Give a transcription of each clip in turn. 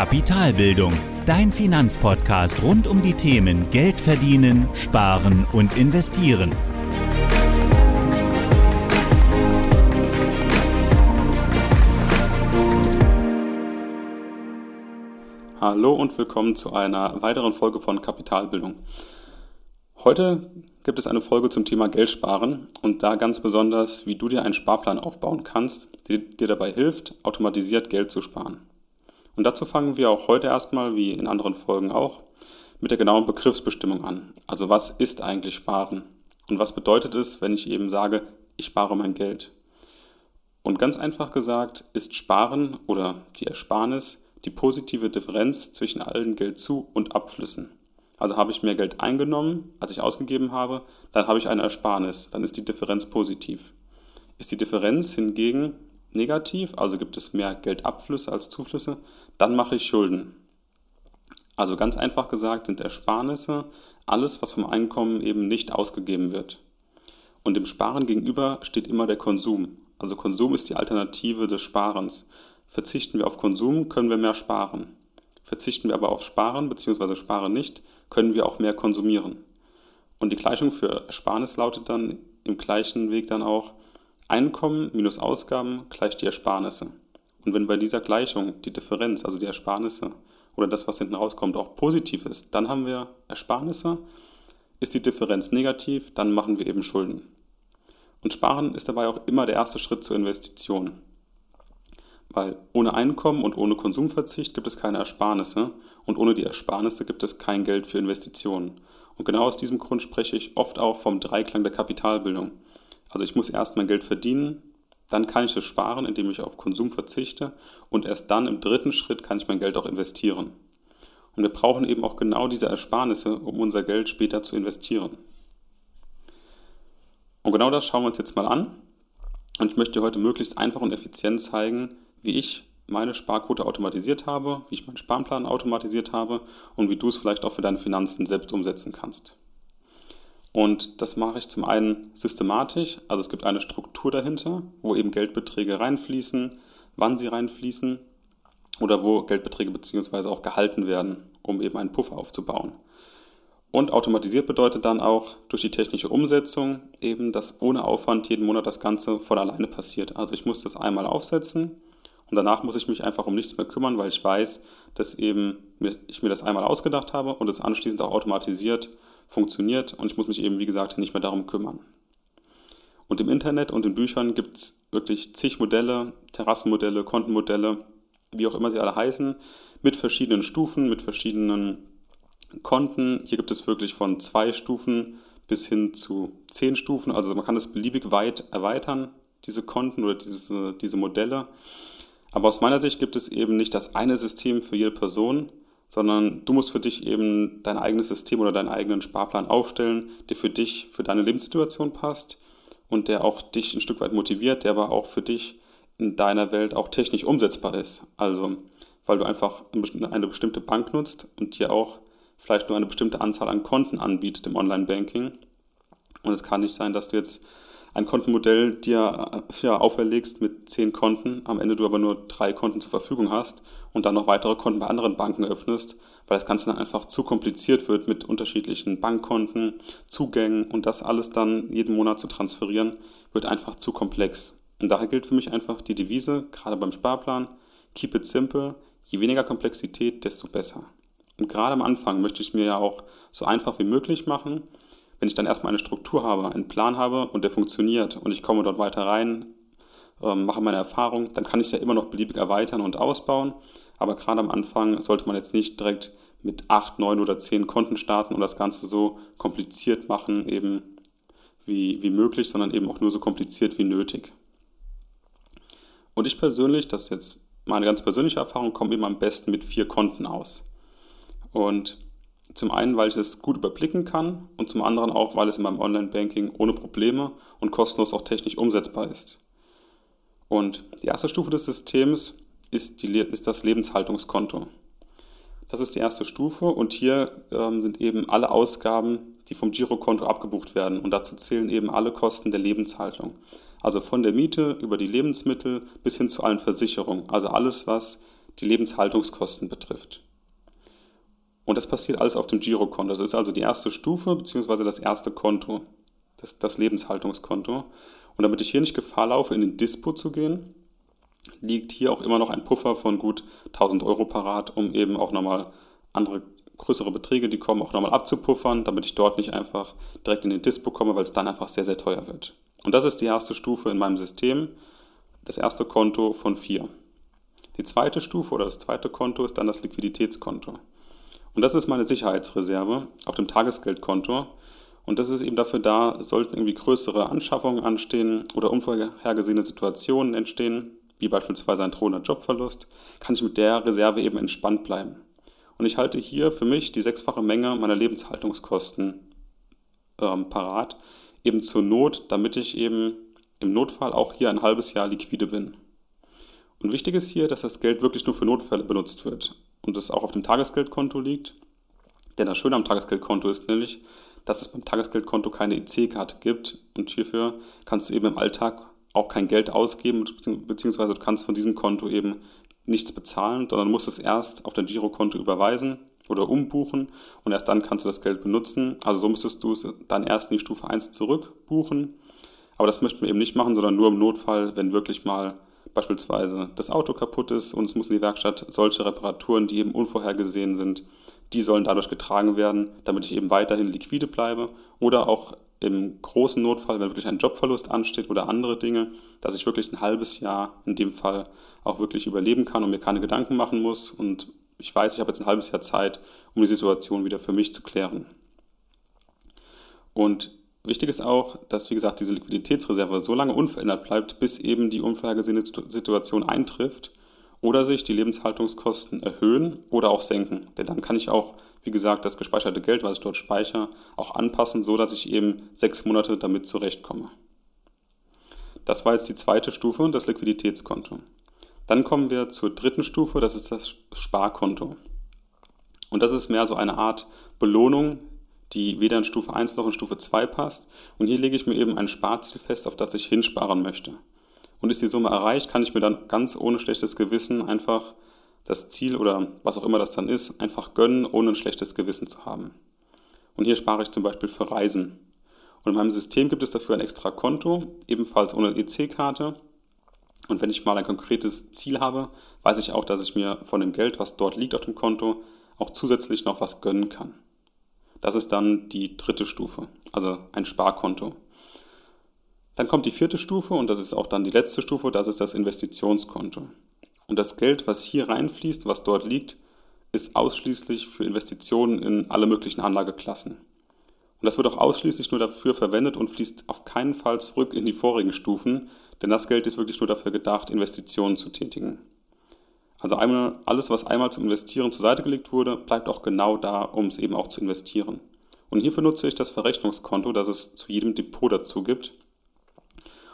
Kapitalbildung, dein Finanzpodcast rund um die Themen Geld verdienen, sparen und investieren. Hallo und willkommen zu einer weiteren Folge von Kapitalbildung. Heute gibt es eine Folge zum Thema Geld sparen und da ganz besonders, wie du dir einen Sparplan aufbauen kannst, der dir dabei hilft, automatisiert Geld zu sparen. Und dazu fangen wir auch heute erstmal, wie in anderen Folgen auch, mit der genauen Begriffsbestimmung an. Also was ist eigentlich Sparen? Und was bedeutet es, wenn ich eben sage, ich spare mein Geld? Und ganz einfach gesagt ist Sparen oder die Ersparnis die positive Differenz zwischen allen Geldzu- und Abflüssen. Also habe ich mehr Geld eingenommen, als ich ausgegeben habe, dann habe ich eine Ersparnis, dann ist die Differenz positiv. Ist die Differenz hingegen negativ, also gibt es mehr Geldabflüsse als Zuflüsse, dann mache ich Schulden. Also ganz einfach gesagt sind Ersparnisse alles, was vom Einkommen eben nicht ausgegeben wird. Und dem Sparen gegenüber steht immer der Konsum. Also Konsum ist die Alternative des Sparens. Verzichten wir auf Konsum, können wir mehr sparen. Verzichten wir aber auf Sparen bzw. sparen nicht, können wir auch mehr konsumieren. Und die Gleichung für Ersparnis lautet dann im gleichen Weg dann auch Einkommen minus Ausgaben gleich die Ersparnisse. Und wenn bei dieser Gleichung die Differenz, also die Ersparnisse oder das, was hinten rauskommt, auch positiv ist, dann haben wir Ersparnisse. Ist die Differenz negativ, dann machen wir eben Schulden. Und Sparen ist dabei auch immer der erste Schritt zur Investition. Weil ohne Einkommen und ohne Konsumverzicht gibt es keine Ersparnisse und ohne die Ersparnisse gibt es kein Geld für Investitionen. Und genau aus diesem Grund spreche ich oft auch vom Dreiklang der Kapitalbildung. Also ich muss erst mein Geld verdienen, dann kann ich es sparen, indem ich auf Konsum verzichte und erst dann im dritten Schritt kann ich mein Geld auch investieren. Und wir brauchen eben auch genau diese Ersparnisse, um unser Geld später zu investieren. Und genau das schauen wir uns jetzt mal an. Und ich möchte dir heute möglichst einfach und effizient zeigen, wie ich meine Sparquote automatisiert habe, wie ich meinen Sparplan automatisiert habe und wie du es vielleicht auch für deine Finanzen selbst umsetzen kannst. Und das mache ich zum einen systematisch, also es gibt eine Struktur dahinter, wo eben Geldbeträge reinfließen, wann sie reinfließen oder wo Geldbeträge beziehungsweise auch gehalten werden, um eben einen Puffer aufzubauen. Und automatisiert bedeutet dann auch durch die technische Umsetzung eben, dass ohne Aufwand jeden Monat das Ganze von alleine passiert. Also ich muss das einmal aufsetzen und danach muss ich mich einfach um nichts mehr kümmern, weil ich weiß, dass eben ich mir das einmal ausgedacht habe und es anschließend auch automatisiert funktioniert und ich muss mich eben, wie gesagt, nicht mehr darum kümmern. Und im Internet und in Büchern gibt es wirklich zig Modelle, Terrassenmodelle, Kontenmodelle, wie auch immer sie alle heißen, mit verschiedenen Stufen, mit verschiedenen Konten. Hier gibt es wirklich von zwei Stufen bis hin zu zehn Stufen. Also man kann es beliebig weit erweitern, diese Konten oder diese, diese Modelle. Aber aus meiner Sicht gibt es eben nicht das eine System für jede Person, sondern du musst für dich eben dein eigenes System oder deinen eigenen Sparplan aufstellen, der für dich, für deine Lebenssituation passt und der auch dich ein Stück weit motiviert, der aber auch für dich in deiner Welt auch technisch umsetzbar ist. Also, weil du einfach eine bestimmte Bank nutzt und dir auch vielleicht nur eine bestimmte Anzahl an Konten anbietet im Online-Banking. Und es kann nicht sein, dass du jetzt ein Kontenmodell dir äh, ja, auferlegst mit zehn Konten, am Ende du aber nur drei Konten zur Verfügung hast und dann noch weitere Konten bei anderen Banken öffnest, weil das Ganze dann einfach zu kompliziert wird mit unterschiedlichen Bankkonten, Zugängen und das alles dann jeden Monat zu transferieren, wird einfach zu komplex. Und daher gilt für mich einfach die Devise, gerade beim Sparplan, keep it simple, je weniger Komplexität, desto besser. Und gerade am Anfang möchte ich mir ja auch so einfach wie möglich machen wenn ich dann erstmal eine Struktur habe, einen Plan habe und der funktioniert und ich komme dort weiter rein, ähm, mache meine Erfahrung, dann kann ich es ja immer noch beliebig erweitern und ausbauen. Aber gerade am Anfang sollte man jetzt nicht direkt mit acht, neun oder zehn Konten starten und das Ganze so kompliziert machen, eben wie, wie möglich, sondern eben auch nur so kompliziert wie nötig. Und ich persönlich, das ist jetzt meine ganz persönliche Erfahrung, komme eben am besten mit vier Konten aus. Und zum einen, weil ich es gut überblicken kann und zum anderen auch, weil es in meinem Online-Banking ohne Probleme und kostenlos auch technisch umsetzbar ist. Und die erste Stufe des Systems ist, die, ist das Lebenshaltungskonto. Das ist die erste Stufe und hier ähm, sind eben alle Ausgaben, die vom Girokonto abgebucht werden und dazu zählen eben alle Kosten der Lebenshaltung. Also von der Miete über die Lebensmittel bis hin zu allen Versicherungen. Also alles, was die Lebenshaltungskosten betrifft. Und das passiert alles auf dem Girokonto. Das ist also die erste Stufe bzw. das erste Konto, das, das Lebenshaltungskonto. Und damit ich hier nicht Gefahr laufe, in den Dispo zu gehen, liegt hier auch immer noch ein Puffer von gut 1000 Euro parat, um eben auch nochmal andere größere Beträge, die kommen, auch nochmal abzupuffern, damit ich dort nicht einfach direkt in den Dispo komme, weil es dann einfach sehr, sehr teuer wird. Und das ist die erste Stufe in meinem System, das erste Konto von vier. Die zweite Stufe oder das zweite Konto ist dann das Liquiditätskonto. Und das ist meine Sicherheitsreserve auf dem Tagesgeldkonto. Und das ist eben dafür da, sollten irgendwie größere Anschaffungen anstehen oder unvorhergesehene Situationen entstehen, wie beispielsweise ein drohender Jobverlust, kann ich mit der Reserve eben entspannt bleiben. Und ich halte hier für mich die sechsfache Menge meiner Lebenshaltungskosten ähm, parat, eben zur Not, damit ich eben im Notfall auch hier ein halbes Jahr liquide bin. Und wichtig ist hier, dass das Geld wirklich nur für Notfälle benutzt wird und es auch auf dem Tagesgeldkonto liegt. Denn das Schöne am Tagesgeldkonto ist nämlich, dass es beim Tagesgeldkonto keine EC-Karte gibt und hierfür kannst du eben im Alltag auch kein Geld ausgeben, beziehungsweise du kannst von diesem Konto eben nichts bezahlen, sondern musst es erst auf dein Girokonto überweisen oder umbuchen und erst dann kannst du das Geld benutzen. Also so müsstest du es dann erst in die Stufe 1 zurückbuchen. Aber das möchten wir eben nicht machen, sondern nur im Notfall, wenn wirklich mal beispielsweise das Auto kaputt ist und es muss in die Werkstatt, solche Reparaturen, die eben unvorhergesehen sind, die sollen dadurch getragen werden, damit ich eben weiterhin liquide bleibe oder auch im großen Notfall, wenn wirklich ein Jobverlust ansteht oder andere Dinge, dass ich wirklich ein halbes Jahr in dem Fall auch wirklich überleben kann und mir keine Gedanken machen muss und ich weiß, ich habe jetzt ein halbes Jahr Zeit, um die Situation wieder für mich zu klären. Und wichtig ist auch, dass, wie gesagt, diese Liquiditätsreserve so lange unverändert bleibt, bis eben die unvorhergesehene Situation eintrifft oder sich die Lebenshaltungskosten erhöhen oder auch senken. Denn dann kann ich auch, wie gesagt, das gespeicherte Geld, was ich dort speichere, auch anpassen, so dass ich eben sechs Monate damit zurechtkomme. Das war jetzt die zweite Stufe, das Liquiditätskonto. Dann kommen wir zur dritten Stufe, das ist das Sparkonto. Und das ist mehr so eine Art Belohnung, die weder in Stufe 1 noch in Stufe 2 passt. Und hier lege ich mir eben ein Sparziel fest, auf das ich hinsparen möchte und ist die Summe erreicht, kann ich mir dann ganz ohne schlechtes Gewissen einfach das Ziel oder was auch immer das dann ist, einfach gönnen, ohne ein schlechtes Gewissen zu haben. Und hier spare ich zum Beispiel für Reisen. Und in meinem System gibt es dafür ein extra Konto, ebenfalls ohne EC-Karte. Und wenn ich mal ein konkretes Ziel habe, weiß ich auch, dass ich mir von dem Geld, was dort liegt auf dem Konto, auch zusätzlich noch was gönnen kann. Das ist dann die dritte Stufe, also ein Sparkonto. Dann kommt die vierte Stufe und das ist auch dann die letzte Stufe, das ist das Investitionskonto. Und das Geld, was hier reinfließt, was dort liegt, ist ausschließlich für Investitionen in alle möglichen Anlageklassen. Und das wird auch ausschließlich nur dafür verwendet und fließt auf keinen Fall zurück in die vorigen Stufen, denn das Geld ist wirklich nur dafür gedacht, Investitionen zu tätigen. Also einmal, alles, was einmal zum Investieren zur Seite gelegt wurde, bleibt auch genau da, um es eben auch zu investieren. Und hierfür nutze ich das Verrechnungskonto, das es zu jedem Depot dazu gibt.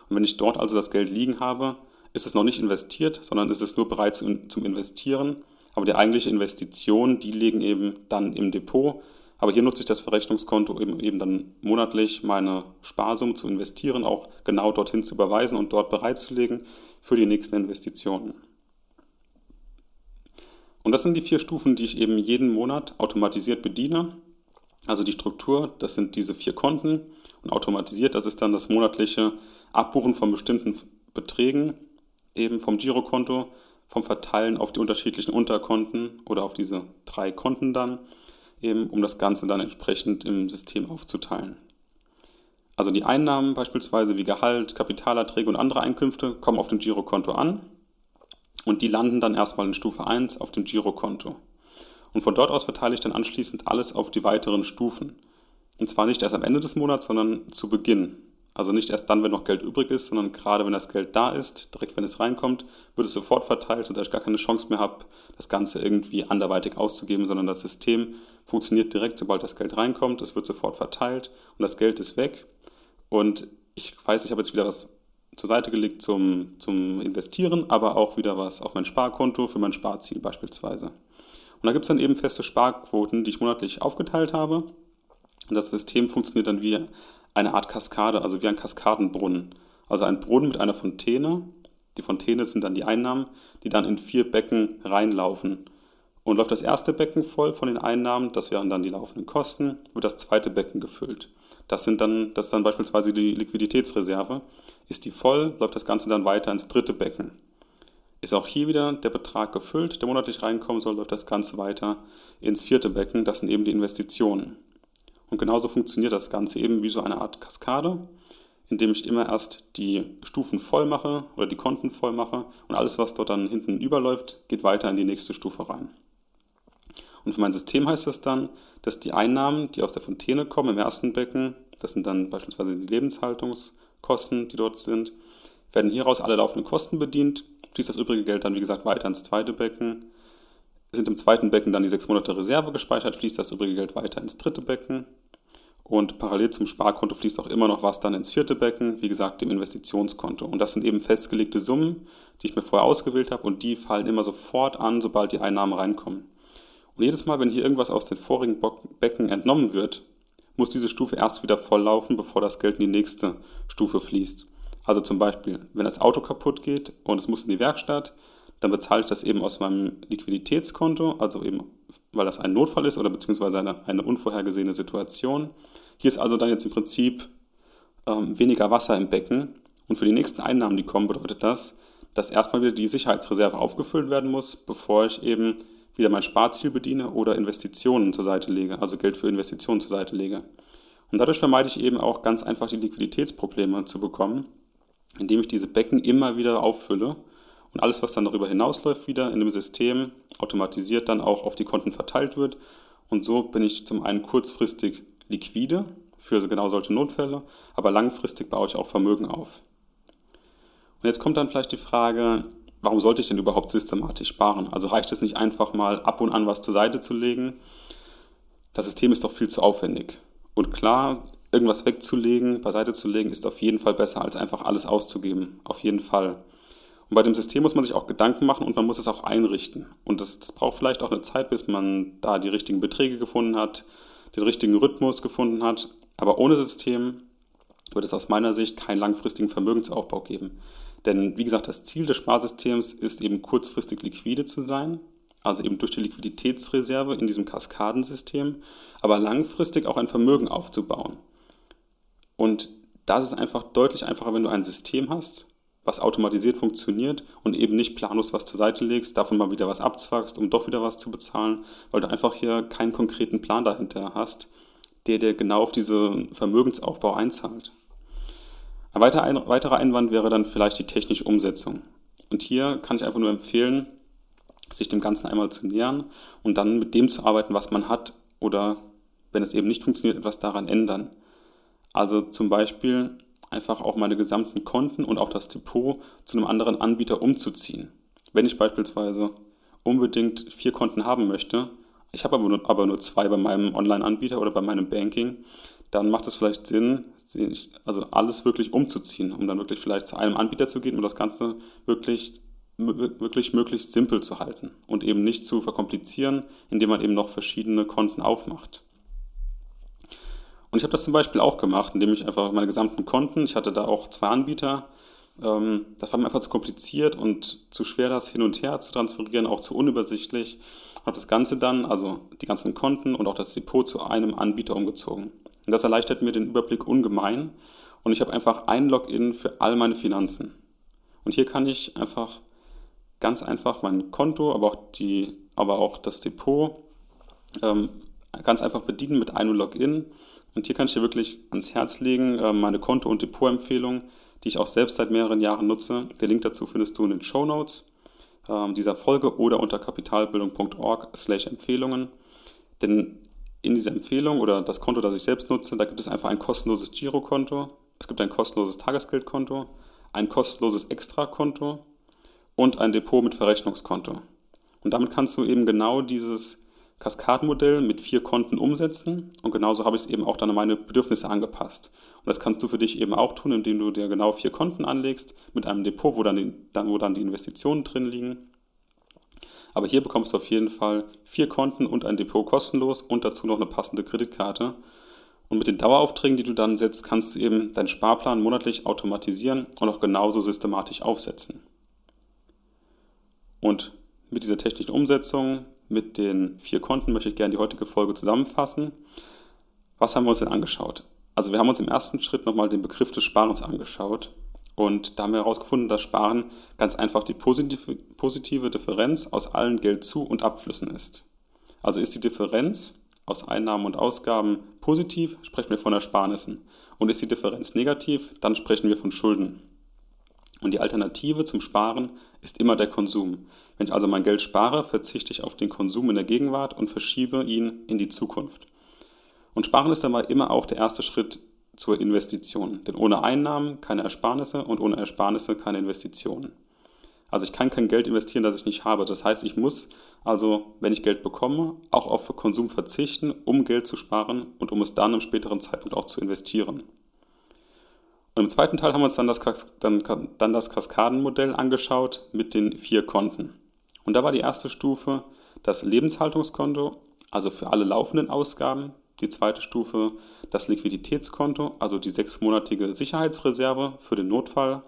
Und wenn ich dort also das Geld liegen habe, ist es noch nicht investiert, sondern ist es nur bereit zum Investieren. Aber die eigentliche Investition, die liegen eben dann im Depot. Aber hier nutze ich das Verrechnungskonto eben, eben dann monatlich meine Sparsumme zu investieren, auch genau dorthin zu überweisen und dort bereitzulegen für die nächsten Investitionen. Und das sind die vier Stufen, die ich eben jeden Monat automatisiert bediene. Also die Struktur, das sind diese vier Konten und automatisiert, das ist dann das monatliche Abbuchen von bestimmten Beträgen, eben vom Girokonto, vom Verteilen auf die unterschiedlichen Unterkonten oder auf diese drei Konten dann, eben um das Ganze dann entsprechend im System aufzuteilen. Also die Einnahmen beispielsweise wie Gehalt, Kapitalerträge und andere Einkünfte kommen auf dem Girokonto an und die landen dann erstmal in Stufe 1 auf dem Girokonto. Und von dort aus verteile ich dann anschließend alles auf die weiteren Stufen. Und zwar nicht erst am Ende des Monats, sondern zu Beginn. Also nicht erst dann, wenn noch Geld übrig ist, sondern gerade wenn das Geld da ist, direkt wenn es reinkommt, wird es sofort verteilt, sodass ich gar keine Chance mehr habe, das Ganze irgendwie anderweitig auszugeben, sondern das System funktioniert direkt, sobald das Geld reinkommt, es wird sofort verteilt und das Geld ist weg. Und ich weiß, ich habe jetzt wieder was zur Seite gelegt zum, zum Investieren, aber auch wieder was auf mein Sparkonto für mein Sparziel beispielsweise. Und da gibt es dann eben feste Sparquoten, die ich monatlich aufgeteilt habe. Und das System funktioniert dann wie eine Art Kaskade, also wie ein Kaskadenbrunnen. Also ein Brunnen mit einer Fontäne, Die Fontäne sind dann die Einnahmen, die dann in vier Becken reinlaufen. Und läuft das erste Becken voll von den Einnahmen, das wären dann die laufenden Kosten, wird das zweite Becken gefüllt. Das, sind dann, das ist dann beispielsweise die Liquiditätsreserve. Ist die voll, läuft das Ganze dann weiter ins dritte Becken. Ist auch hier wieder der Betrag gefüllt, der monatlich reinkommen soll, läuft das Ganze weiter ins vierte Becken, das sind eben die Investitionen. Und genauso funktioniert das Ganze eben wie so eine Art Kaskade, indem ich immer erst die Stufen voll mache oder die Konten voll mache und alles, was dort dann hinten überläuft, geht weiter in die nächste Stufe rein. Und für mein System heißt das dann, dass die Einnahmen, die aus der Fontäne kommen im ersten Becken, das sind dann beispielsweise die Lebenshaltungskosten, die dort sind, werden hieraus alle laufenden Kosten bedient, fließt das übrige Geld dann, wie gesagt, weiter ins zweite Becken. Sind im zweiten Becken dann die sechs Monate Reserve gespeichert, fließt das übrige Geld weiter ins dritte Becken. Und parallel zum Sparkonto fließt auch immer noch was dann ins vierte Becken, wie gesagt, dem Investitionskonto. Und das sind eben festgelegte Summen, die ich mir vorher ausgewählt habe und die fallen immer sofort an, sobald die Einnahmen reinkommen. Und jedes Mal, wenn hier irgendwas aus den vorigen Becken entnommen wird, muss diese Stufe erst wieder volllaufen, bevor das Geld in die nächste Stufe fließt. Also zum Beispiel, wenn das Auto kaputt geht und es muss in die Werkstatt, dann bezahle ich das eben aus meinem Liquiditätskonto, also eben, weil das ein Notfall ist oder beziehungsweise eine, eine unvorhergesehene Situation. Hier ist also dann jetzt im Prinzip ähm, weniger Wasser im Becken und für die nächsten Einnahmen, die kommen, bedeutet das, dass erstmal wieder die Sicherheitsreserve aufgefüllt werden muss, bevor ich eben wieder mein Sparziel bediene oder Investitionen zur Seite lege, also Geld für Investitionen zur Seite lege. Und dadurch vermeide ich eben auch ganz einfach die Liquiditätsprobleme zu bekommen, indem ich diese Becken immer wieder auffülle und alles, was dann darüber hinausläuft, wieder in dem System automatisiert dann auch auf die Konten verteilt wird. Und so bin ich zum einen kurzfristig liquide für genau solche Notfälle, aber langfristig baue ich auch Vermögen auf. Und jetzt kommt dann vielleicht die Frage, warum sollte ich denn überhaupt systematisch sparen? Also reicht es nicht einfach mal ab und an was zur Seite zu legen? Das System ist doch viel zu aufwendig. Und klar, irgendwas wegzulegen, beiseite zu legen, ist auf jeden Fall besser, als einfach alles auszugeben. Auf jeden Fall. Und bei dem System muss man sich auch Gedanken machen und man muss es auch einrichten. Und das, das braucht vielleicht auch eine Zeit, bis man da die richtigen Beträge gefunden hat, den richtigen Rhythmus gefunden hat. Aber ohne System wird es aus meiner Sicht keinen langfristigen Vermögensaufbau geben. Denn wie gesagt, das Ziel des Sparsystems ist eben kurzfristig liquide zu sein, also eben durch die Liquiditätsreserve in diesem Kaskadensystem, aber langfristig auch ein Vermögen aufzubauen. Und das ist einfach deutlich einfacher, wenn du ein System hast, was automatisiert funktioniert und eben nicht planlos was zur Seite legst, davon mal wieder was abzwangst, um doch wieder was zu bezahlen, weil du einfach hier keinen konkreten Plan dahinter hast, der dir genau auf diesen Vermögensaufbau einzahlt. Ein weiterer Einwand wäre dann vielleicht die technische Umsetzung. Und hier kann ich einfach nur empfehlen, sich dem Ganzen einmal zu nähern und dann mit dem zu arbeiten, was man hat oder wenn es eben nicht funktioniert, etwas daran ändern. Also zum Beispiel einfach auch meine gesamten Konten und auch das Depot zu einem anderen Anbieter umzuziehen. Wenn ich beispielsweise unbedingt vier Konten haben möchte, ich habe aber nur, aber nur zwei bei meinem Online-Anbieter oder bei meinem Banking, dann macht es vielleicht Sinn, also alles wirklich umzuziehen, um dann wirklich vielleicht zu einem Anbieter zu gehen und das Ganze wirklich, wirklich möglichst simpel zu halten und eben nicht zu verkomplizieren, indem man eben noch verschiedene Konten aufmacht. Und ich habe das zum Beispiel auch gemacht, indem ich einfach meine gesamten Konten, ich hatte da auch zwei Anbieter, ähm, das war mir einfach zu kompliziert und zu schwer, das hin und her zu transferieren, auch zu unübersichtlich. Habe das Ganze dann, also die ganzen Konten und auch das Depot zu einem Anbieter umgezogen. Und das erleichtert mir den Überblick ungemein und ich habe einfach ein Login für all meine Finanzen. Und hier kann ich einfach ganz einfach mein Konto, aber auch, die, aber auch das Depot ähm, ganz einfach bedienen mit einem Login. Und hier kann ich dir wirklich ans Herz legen, äh, meine Konto- und Depotempfehlung, die ich auch selbst seit mehreren Jahren nutze. Den Link dazu findest du in den Show Notes äh, dieser Folge oder unter kapitalbildung.org/empfehlungen. Denn in dieser Empfehlung oder das Konto, das ich selbst nutze, da gibt es einfach ein kostenloses Girokonto, es gibt ein kostenloses Tagesgeldkonto, ein kostenloses Extrakonto und ein Depot mit Verrechnungskonto. Und damit kannst du eben genau dieses Kaskadenmodell mit vier Konten umsetzen und genauso habe ich es eben auch dann an meine Bedürfnisse angepasst. Und das kannst du für dich eben auch tun, indem du dir genau vier Konten anlegst mit einem Depot, wo dann die, wo dann die Investitionen drin liegen aber hier bekommst du auf jeden Fall vier Konten und ein Depot kostenlos und dazu noch eine passende Kreditkarte. Und mit den Daueraufträgen, die du dann setzt, kannst du eben deinen Sparplan monatlich automatisieren und auch genauso systematisch aufsetzen. Und mit dieser technischen Umsetzung, mit den vier Konten möchte ich gerne die heutige Folge zusammenfassen. Was haben wir uns denn angeschaut? Also wir haben uns im ersten Schritt nochmal den Begriff des Sparens angeschaut und da haben wir herausgefunden, dass Sparen ganz einfach die positive, positive Differenz aus allen Geldzu- und Abflüssen ist. Also ist die Differenz aus Einnahmen und Ausgaben positiv, sprechen wir von Ersparnissen. Und ist die Differenz negativ, dann sprechen wir von Schulden. Und die Alternative zum Sparen ist immer der Konsum. Wenn ich also mein Geld spare, verzichte ich auf den Konsum in der Gegenwart und verschiebe ihn in die Zukunft. Und Sparen ist dabei immer auch der erste Schritt zur Investition. Denn ohne Einnahmen keine Ersparnisse und ohne Ersparnisse keine Investitionen. Also ich kann kein Geld investieren, das ich nicht habe. Das heißt, ich muss also, wenn ich Geld bekomme, auch auf Konsum verzichten, um Geld zu sparen und um es dann im späteren Zeitpunkt auch zu investieren. Und im zweiten Teil haben wir uns dann das, dann, dann das Kaskadenmodell angeschaut mit den vier Konten. Und da war die erste Stufe das Lebenshaltungskonto, also für alle laufenden Ausgaben. Die zweite Stufe das Liquiditätskonto, also die sechsmonatige Sicherheitsreserve für den Notfall.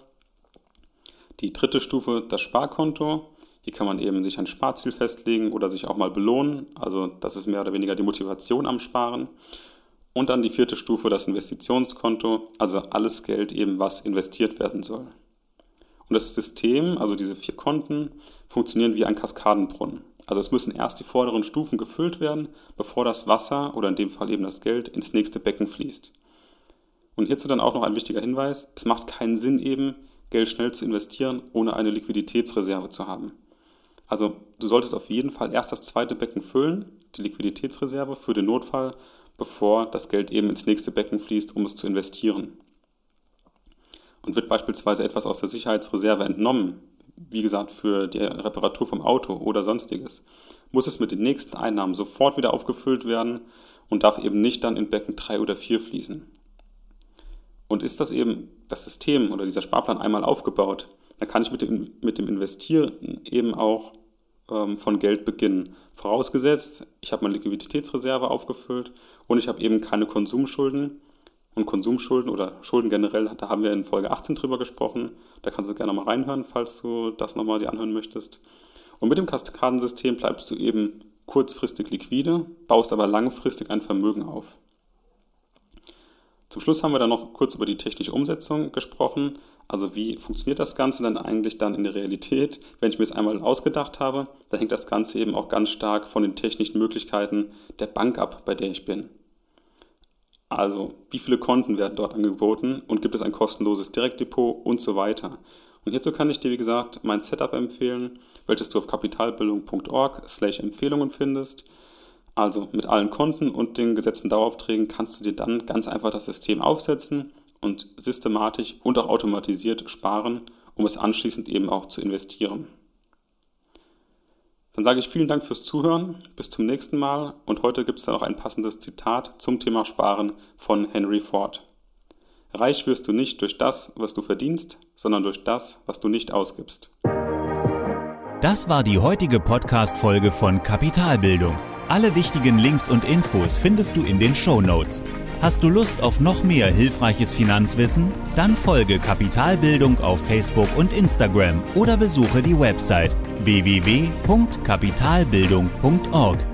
Die dritte Stufe das Sparkonto. Hier kann man eben sich ein Sparziel festlegen oder sich auch mal belohnen. Also das ist mehr oder weniger die Motivation am Sparen. Und dann die vierte Stufe, das Investitionskonto, also alles Geld eben, was investiert werden soll. Und das System, also diese vier Konten, funktionieren wie ein Kaskadenbrunnen. Also es müssen erst die vorderen Stufen gefüllt werden, bevor das Wasser oder in dem Fall eben das Geld ins nächste Becken fließt. Und hierzu dann auch noch ein wichtiger Hinweis, es macht keinen Sinn eben, Geld schnell zu investieren, ohne eine Liquiditätsreserve zu haben. Also du solltest auf jeden Fall erst das zweite Becken füllen, die Liquiditätsreserve für den Notfall, bevor das Geld eben ins nächste Becken fließt, um es zu investieren. Und wird beispielsweise etwas aus der Sicherheitsreserve entnommen, wie gesagt für die Reparatur vom Auto oder sonstiges, muss es mit den nächsten Einnahmen sofort wieder aufgefüllt werden und darf eben nicht dann in Becken 3 oder 4 fließen. Und ist das eben das System oder dieser Sparplan einmal aufgebaut, dann kann ich mit dem, mit dem Investieren eben auch ähm, von Geld beginnen. Vorausgesetzt, ich habe meine Liquiditätsreserve aufgefüllt und ich habe eben keine Konsumschulden. Und Konsumschulden oder Schulden generell, da haben wir in Folge 18 drüber gesprochen. Da kannst du gerne mal reinhören, falls du das nochmal dir anhören möchtest. Und mit dem Kaskadensystem bleibst du eben kurzfristig liquide, baust aber langfristig ein Vermögen auf. Zum Schluss haben wir dann noch kurz über die technische Umsetzung gesprochen. Also wie funktioniert das Ganze dann eigentlich dann in der Realität? Wenn ich mir es einmal ausgedacht habe, dann hängt das Ganze eben auch ganz stark von den technischen Möglichkeiten der Bank ab, bei der ich bin. Also wie viele Konten werden dort angeboten und gibt es ein kostenloses Direktdepot und so weiter. Und hierzu kann ich dir, wie gesagt, mein Setup empfehlen, welches du auf kapitalbildung.org slash Empfehlungen findest. Also mit allen Konten und den gesetzten Daueraufträgen kannst du dir dann ganz einfach das System aufsetzen und systematisch und auch automatisiert sparen, um es anschließend eben auch zu investieren. Dann sage ich vielen Dank fürs Zuhören, bis zum nächsten Mal und heute gibt es dann noch ein passendes Zitat zum Thema Sparen von Henry Ford. Reich wirst du nicht durch das, was du verdienst, sondern durch das, was du nicht ausgibst. Das war die heutige Podcast-Folge von Kapitalbildung. Alle wichtigen Links und Infos findest du in den Show Notes. Hast du Lust auf noch mehr hilfreiches Finanzwissen? Dann folge Kapitalbildung auf Facebook und Instagram oder besuche die Website www.kapitalbildung.org.